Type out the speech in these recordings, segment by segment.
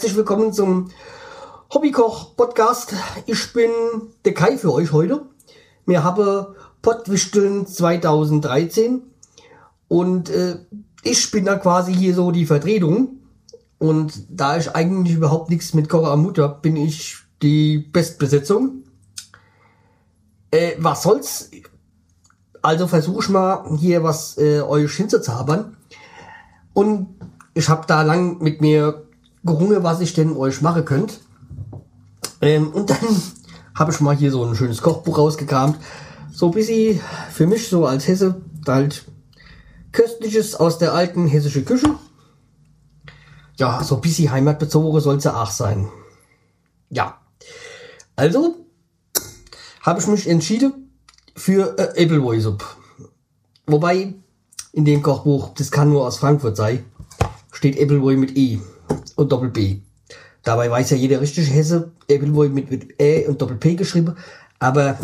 Herzlich willkommen zum Hobbykoch-Podcast. Ich bin der Kai für euch heute. Wir haben Pottwichteln 2013 und äh, ich bin da quasi hier so die Vertretung. Und da ich eigentlich überhaupt nichts mit Kocher am Mut habe, bin ich die Bestbesetzung. Äh, was soll's? Also versuche ich mal hier was äh, euch hinzuzaubern. Und ich habe da lang mit mir gerungen, was ich denn euch machen könnt. Ähm, und dann habe ich mal hier so ein schönes Kochbuch rausgekramt. So ein bisschen für mich so als Hesse halt köstliches aus der alten hessischen Küche. Ja, so ein bisschen heimatbezogen soll es ja auch sein. Ja. Also habe ich mich entschieden für äh, Appleboy Suppe. Wobei in dem Kochbuch, das kann nur aus Frankfurt sein, steht Appleboy mit E und Doppel B. Dabei weiß ja jeder richtige Hesse, Appleboy mit, mit E und Doppel P geschrieben, aber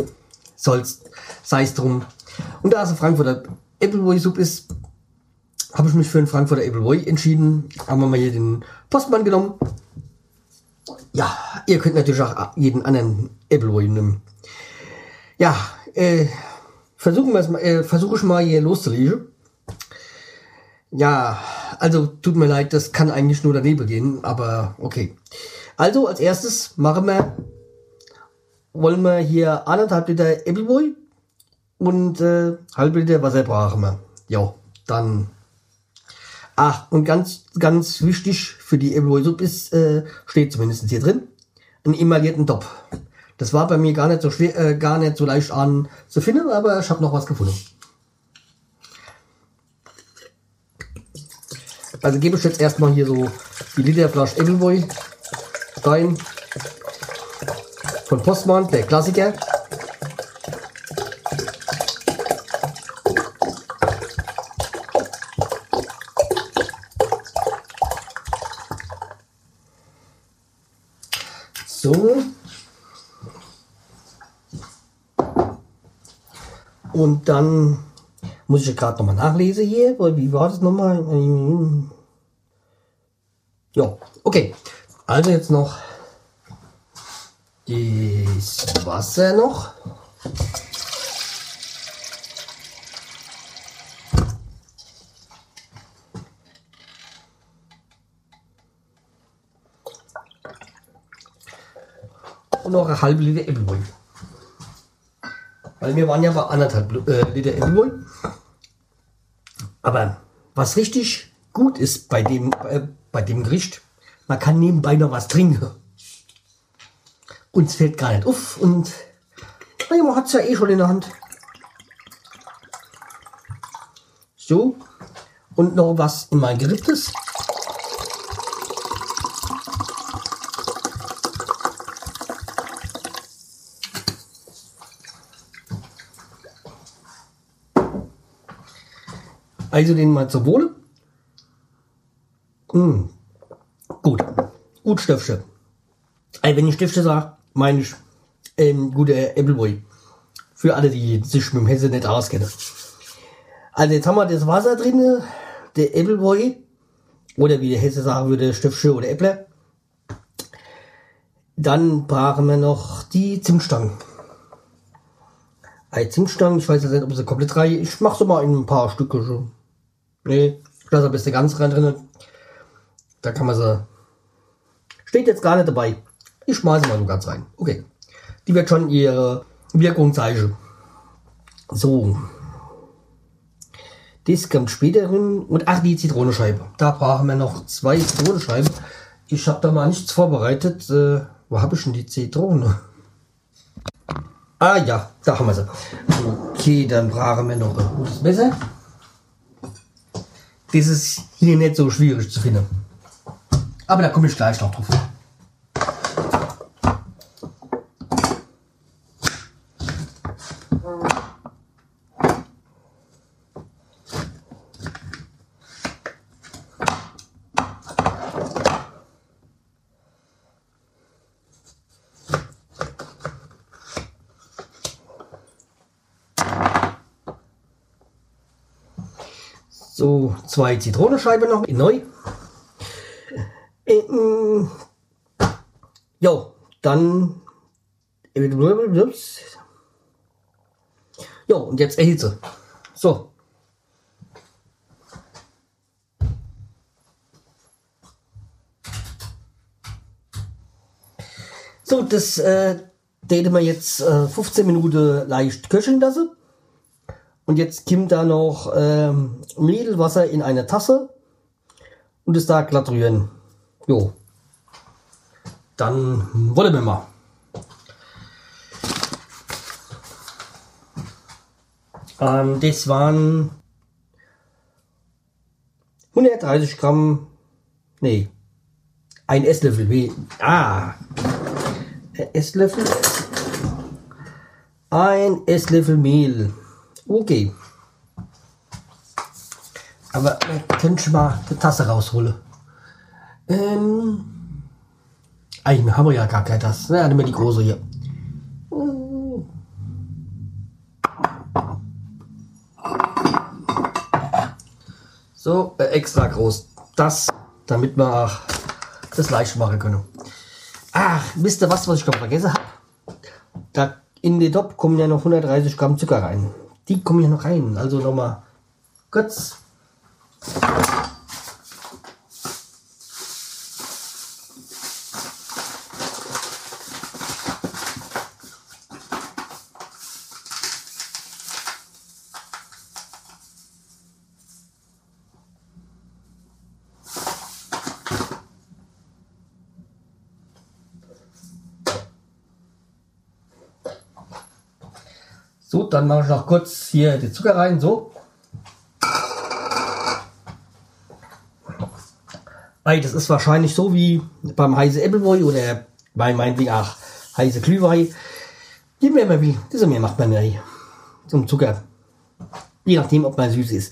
sei es drum. Und da es ein Frankfurter Appleboy Suppe ist, habe ich mich für einen Frankfurter Appleboy entschieden. Haben wir mal hier den Postmann genommen. Ja, ihr könnt natürlich auch jeden anderen Appleboy nehmen. Ja, äh, versuchen wir es mal, äh, versuche ich mal hier loszulegen. Ja, also tut mir leid, das kann eigentlich nur daneben gehen, aber okay. Also als erstes machen wir, wollen wir hier anderthalb Liter Appleboy und äh, halb Liter Wasser brauchen wir. Ja, dann. Ach, und ganz, ganz wichtig für die Appleboy Suppe ist, äh, steht zumindest hier drin, einen emaillierten Topf. Das war bei mir gar nicht so schwer, äh, gar nicht so leicht an zu finden, aber ich habe noch was gefunden. Also gebe ich jetzt erstmal hier so die Literflasche Appleboy rein. Von Postmann, der Klassiker. So. Und dann muss ich gerade nochmal nachlesen hier, weil wie war das nochmal? Ja, okay. Also jetzt noch das Wasser noch. Und noch eine halbe Liter Appleboy. Weil wir waren ja bei anderthalb äh, Liter Appleboy. Aber was richtig gut ist bei dem, äh, bei dem Gericht, man kann nebenbei noch was trinken. Uns fällt gar nicht auf und naja, man hat es ja eh schon in der Hand. So. Und noch was in mein Geripptes. Also den mal zur Wohle. Mmh. Gut Stifte. Also wenn ich Stifte sage, meine ich ähm, gute Appleboy. Für alle, die sich mit dem Hesse nicht auskennen. Also jetzt haben wir das Wasser drin, der Appleboy. Oder wie der Hesse sagen würde, Stiftsche oder Äppler. Dann brauchen wir noch die Zimtstangen. Eine Zimtstangen, ich weiß jetzt nicht, ob sie komplett drei. Ich mache so mal in ein paar Stücke schon. Nee, ich lasse ein bisschen ganz rein drin. Da kann man sie. Steht jetzt gar nicht dabei. Ich schmeiße mal so ganz rein. Okay. Die wird schon ihre Wirkung zeigen. So. Das kommt später hin. Und ach, die Zitronenscheibe. Da brauchen wir noch zwei Zitronenscheiben. Ich habe da mal nichts vorbereitet. Äh, wo habe ich denn die Zitrone? Ah ja, da haben wir sie. Okay, dann brauchen wir noch ein gutes Messer. Das ist hier nicht so schwierig zu finden. Aber da komme ich gleich noch drauf. So, zwei Zitronenscheiben noch, neu. Äh, mm, Jo, dann. Jo, und jetzt erhitze. So. So, das äh, täte man jetzt äh, 15 Minuten leicht köcheln lassen. Und jetzt kommt da noch ähm, Mehlwasser in eine Tasse und es da glatt rühren. Jo. Dann wollen wir mal. Ähm, das waren 130 Gramm, nee, ein Esslöffel, wie, ah, Esslöffel, ein Esslöffel Mehl. Okay. Aber man könnte mal die Tasse rausholen. Ähm, eigentlich haben wir ja gar keine Tasse. Na, nehmen wir die große hier. So, äh, extra groß. Das, damit wir das leicht machen können. Ach, wisst ihr was, was ich gerade vergessen habe? Da in den Top kommen ja noch 130 Gramm Zucker rein. Die kommen ja noch rein. Also nochmal kurz. So, dann mache ich noch kurz hier den Zucker rein, so. Ei, das ist wahrscheinlich so wie beim heiße Appleboy oder bei meinetwegen auch heiße Glühwein. Je mehr man will, desto mehr macht man ja zum Zucker. Je nachdem, ob man süß ist.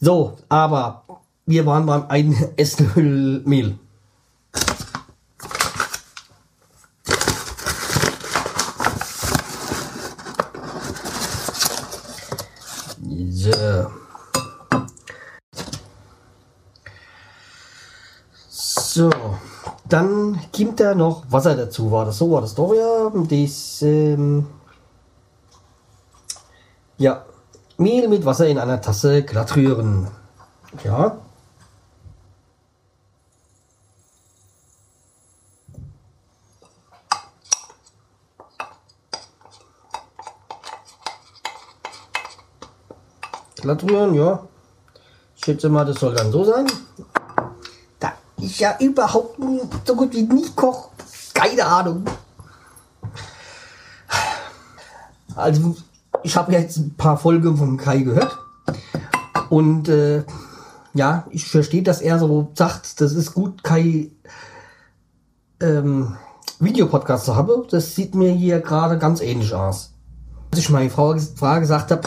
So, aber wir waren beim einen Esslöffel Mehl. So. So, da noch Wasser dazu. War das so? War das doch ja? Das, ähm, ja, Mehl mit Wasser in einer Tasse glatt rühren. Ja. Glatt rühren, ja. Ich schätze mal, das soll dann so sein. Ich ja überhaupt so gut wie nie koch, keine Ahnung. Also, ich habe jetzt ein paar Folgen vom Kai gehört. Und äh, ja, ich verstehe, dass er so sagt, das ist gut, Kai ähm, Videopodcast zu haben. Das sieht mir hier gerade ganz ähnlich aus. Als ich meine Frau, Frau gesagt habe,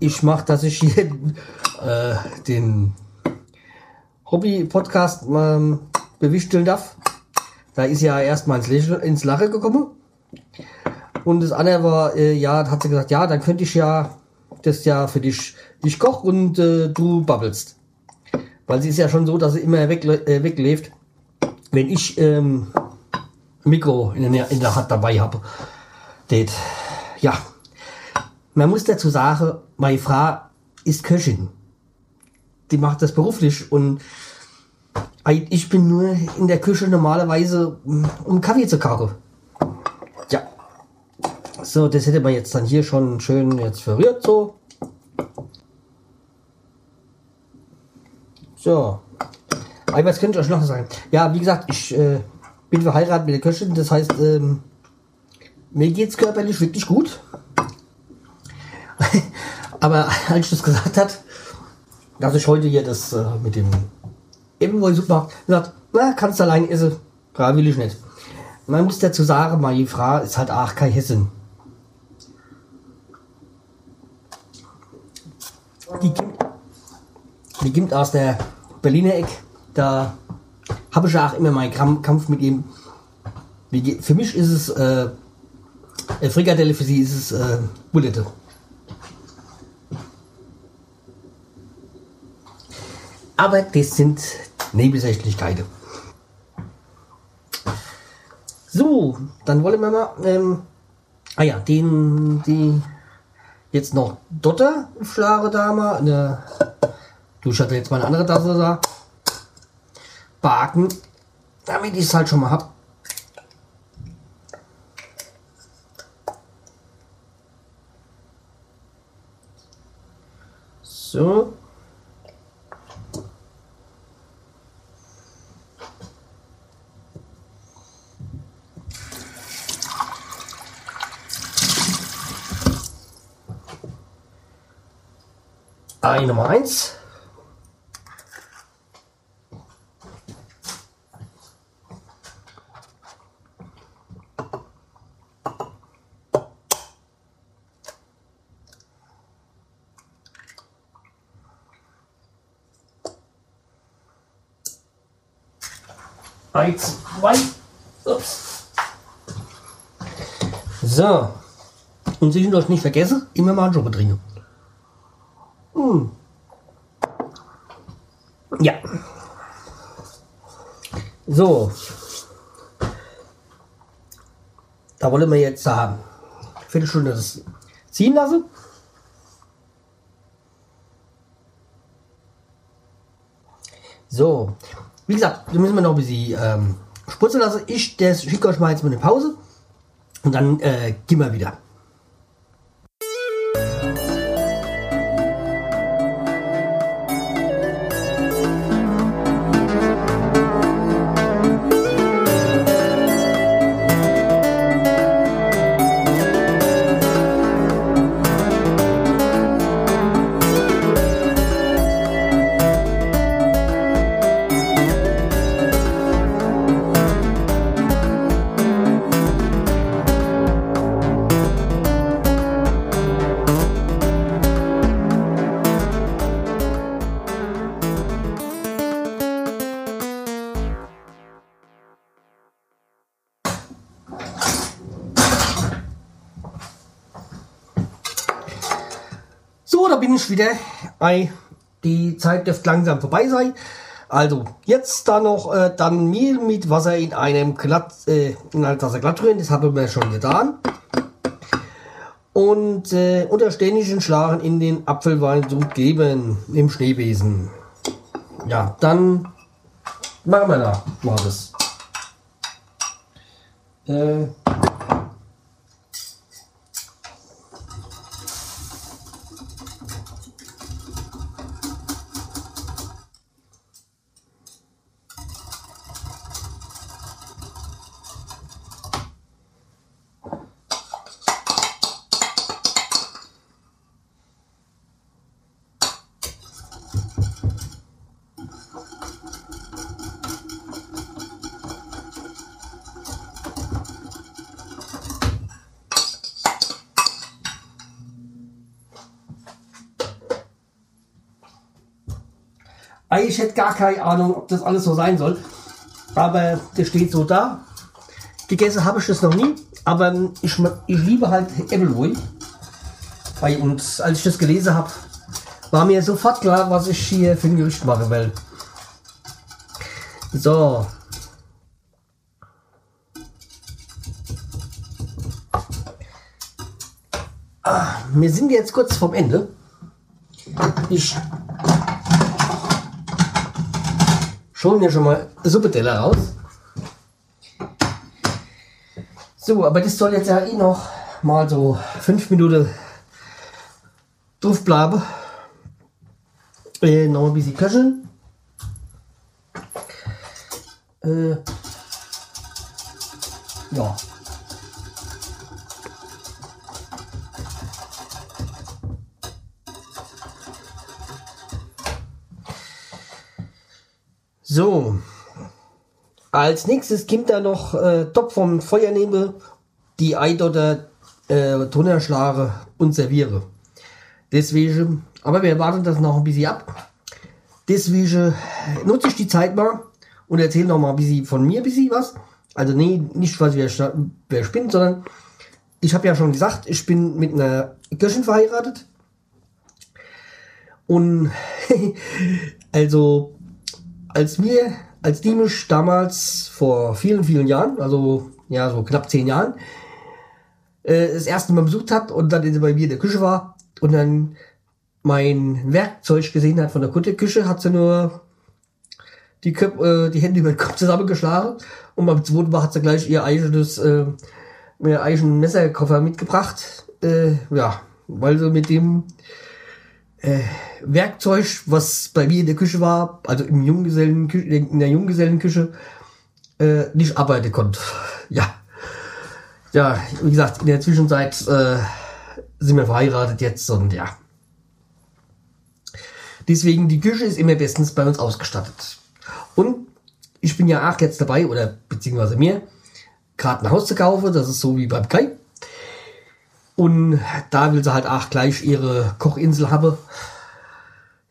ich mache, dass ich hier äh, den Hobby-Podcast ähm, bewichteln darf. Da ist ja erstmal ins, ins Lache gekommen. Und das andere war, äh, ja, hat sie gesagt, ja, dann könnte ich ja das ja für dich, ich koch und äh, du babbelst. Weil sie ist ja schon so, dass sie immer weg, äh, weglebt, wenn ich ähm, Mikro in der, in der Hand dabei habe. Ja, man muss dazu sagen, meine Frau ist Köchin. Die macht das beruflich und ich bin nur in der Küche normalerweise, um Kaffee zu kochen. Ja. So, das hätte man jetzt dann hier schon schön jetzt verrührt, so. So. Aber was könnte ich euch noch sagen? Ja, wie gesagt, ich äh, bin verheiratet mit der Köchin, das heißt, ähm, mir geht's körperlich wirklich gut. Aber als ich das gesagt hat, dass ich heute hier das äh, mit dem Ebenwohl super gesagt, na, kannst du allein essen. Klar will ich nicht. Man muss dazu sagen, meine Frau ist halt auch kein Hessen. Die kommt, die kommt aus der Berliner Eck. Da habe ich auch immer meinen Kampf mit ihm. Für mich ist es äh, Frikadelle, für sie ist es äh, Bulette. Aber das sind Nebensächlichkeiten. So, dann wollen wir mal, ähm, ah ja, den, die, jetzt noch Dotter schlage da mal, eine, du hatte jetzt mal eine andere Tasse da, backen, damit ich es halt schon mal hab. So. Ei Nummer 1. Ei 2. Ups. So. Und zwischendurch nicht vergessen, immer mal Joghurt trinken. Hm. Ja. So. Da wollen wir jetzt haben. Viertelstunde das ziehen lassen. So. Wie gesagt, da müssen wir noch ein bisschen ähm, spritzen lassen. Ich schicke euch mal jetzt mal eine Pause. Und dann äh, gehen wir wieder. Wieder. Die Zeit dürfte langsam vorbei sein. Also, jetzt da noch äh, dann Mehl mit Wasser in einem glatt, äh, in einer Tasse glatt rühren. Das haben wir schon getan. Und äh, unter ständigen Schlagen in den Apfelwein zu geben im Schneebesen. Ja, dann machen wir da mal das. Äh, Ich hätte gar keine Ahnung, ob das alles so sein soll. Aber das steht so da. Gegessen habe ich das noch nie. Aber ich, ich liebe halt Appleboy. Und als ich das gelesen habe, war mir sofort klar, was ich hier für ein Gericht machen will. So. Ah, wir sind jetzt kurz vom Ende. Ich Schon mir schon mal Suppeteller raus. So, aber das soll jetzt ja eh noch mal so fünf Minuten drauf bleiben. Äh, noch ein bisschen köcheln. Äh, ja. So. Als nächstes kommt da noch äh, Top vom Feuernebel, die Eidotter äh, Tunnerschlage und serviere. Deswegen, aber wir warten das noch ein bisschen ab. Deswegen nutze ich die Zeit mal und erzähle noch mal ein bisschen von mir ein bisschen was. Also nee, nicht quasi wer, wer spinnt, sondern ich habe ja schon gesagt, ich bin mit einer Köchin verheiratet. Und also als wir, als die mich damals vor vielen, vielen Jahren, also ja, so knapp zehn Jahren, äh, das erste Mal besucht hat und dann bei mir in der Küche war und dann mein Werkzeug gesehen hat von der Küche, hat sie nur die, Köp äh, die Hände über den Kopf zusammengeschlagen und beim zweiten Mal hat sie gleich ihr eigenes äh, ihr eigenen Messerkoffer mitgebracht. Äh, ja, weil sie mit dem äh, Werkzeug, was bei mir in der Küche war, also im Junggesellen, in der Junggesellenküche, äh, nicht arbeiten konnte. Ja. Ja, wie gesagt, in der Zwischenzeit äh, sind wir verheiratet jetzt und ja. Deswegen, die Küche ist immer bestens bei uns ausgestattet. Und ich bin ja auch jetzt dabei, oder beziehungsweise mir, gerade ein Haus zu kaufen. Das ist so wie beim Kai. Und da will sie halt auch gleich ihre Kochinsel haben.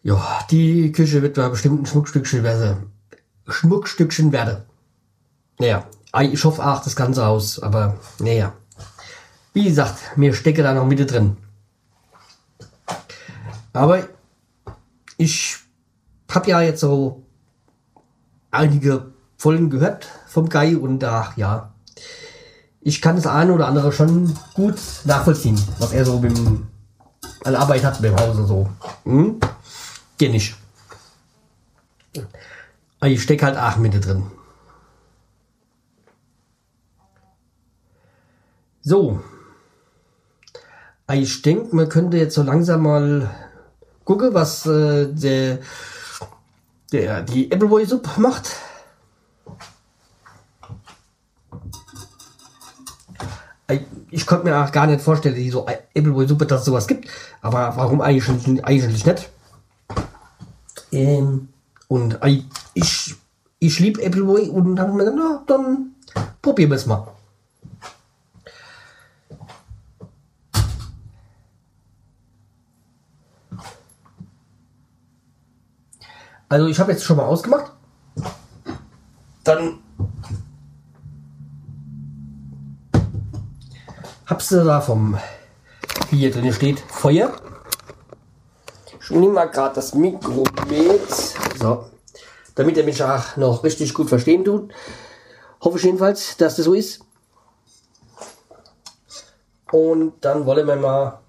Ja, die Küche wird da bestimmt ein Schmuckstückchen werden. Schmuckstückchen werden. Naja, ich hoffe auch das ganze Haus, aber naja. Wie gesagt, mir stecke da noch Mitte drin. Aber ich habe ja jetzt so einige Folgen gehört vom Guy und da, ja, ich kann das eine oder andere schon gut nachvollziehen, was er so mit dem, an Arbeit hat mit dem Hause so. Hm? Geht nicht. Ich stecke halt auch Mitte drin. So. Ich denke, man könnte jetzt so langsam mal gucken, was äh, der, der die Appleboy Suppe macht. Ich konnte mir auch gar nicht vorstellen, die so Appleboy Suppe, dass es sowas gibt. Aber warum eigentlich, eigentlich nicht? Ähm, und ich, ich liebe Appleboy und dann na, dann probieren wir es mal. Also ich habe jetzt schon mal ausgemacht. Dann hab's da vom, wie hier drin steht, Feuer. Ich nehme mal gerade das Mikro mit. So. Damit er mich auch noch richtig gut verstehen tut. Hoffe ich jedenfalls, dass das so ist. Und dann wollen wir mal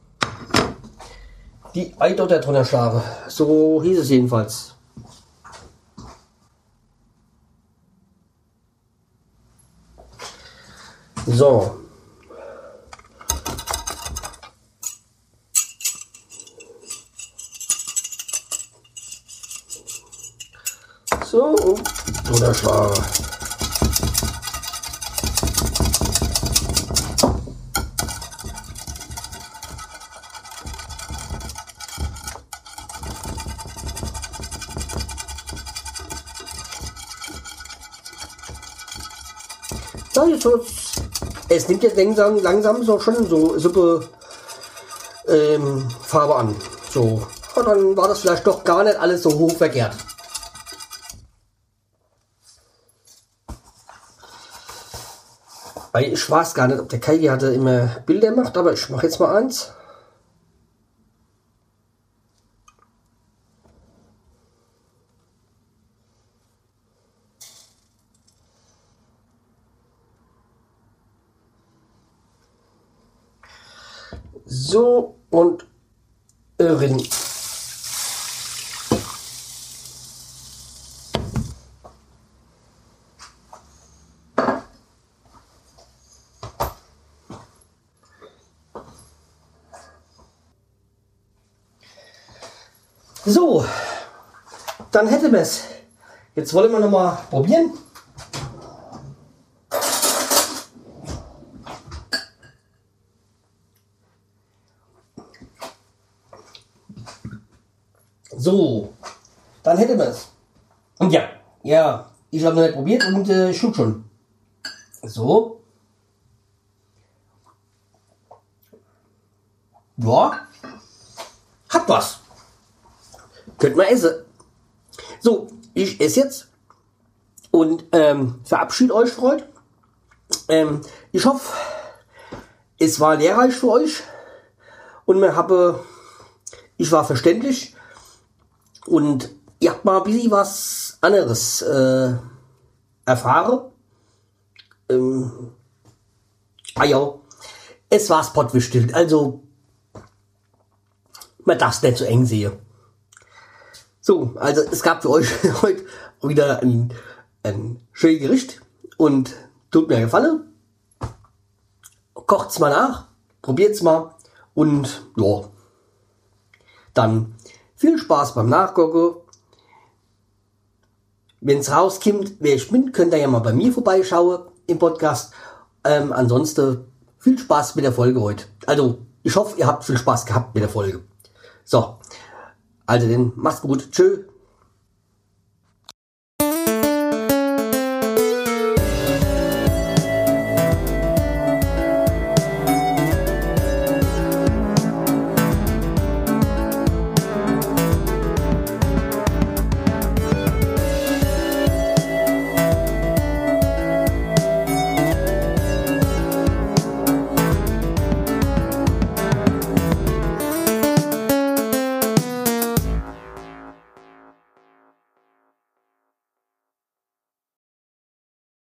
die Eidotter drunter schlagen. So hieß es jedenfalls. So. So, wunderschön. Ja, jetzt es nimmt jetzt langsam, langsam so schon so Suppe ähm, Farbe an. So. Und dann war das vielleicht doch gar nicht alles so hoch verkehrt. Weil ich weiß gar nicht, ob der Kai hatte immer Bilder macht, aber ich mache jetzt mal eins. So und Irren. So, es. Jetzt wollen wir noch mal probieren. So, dann hätten wir es. Und ja, ja, ich habe noch nicht probiert und äh, schlug schon. So. Ja, hat was. Könnt man essen. So, ich esse jetzt und ähm, verabschiede euch, Freund. Ähm, ich hoffe, es war lehrreich für euch und mir habe, ich war verständlich und ihr habt mal ein bisschen was anderes äh, erfahren. Ähm, Ah ja, es war Spotwichtel, also man darf es nicht so eng sehen. So, also es gab für euch heute wieder ein, ein schönes Gericht und tut mir gefallen. Kocht's mal nach, probiert's mal und ja, dann viel Spaß beim Nachgucken. Wenn's rauskommt, wer ich bin, könnt ihr ja mal bei mir vorbeischauen im Podcast. Ähm, ansonsten viel Spaß mit der Folge heute. Also, ich hoffe, ihr habt viel Spaß gehabt mit der Folge. So, also dann macht's gut. Tschö.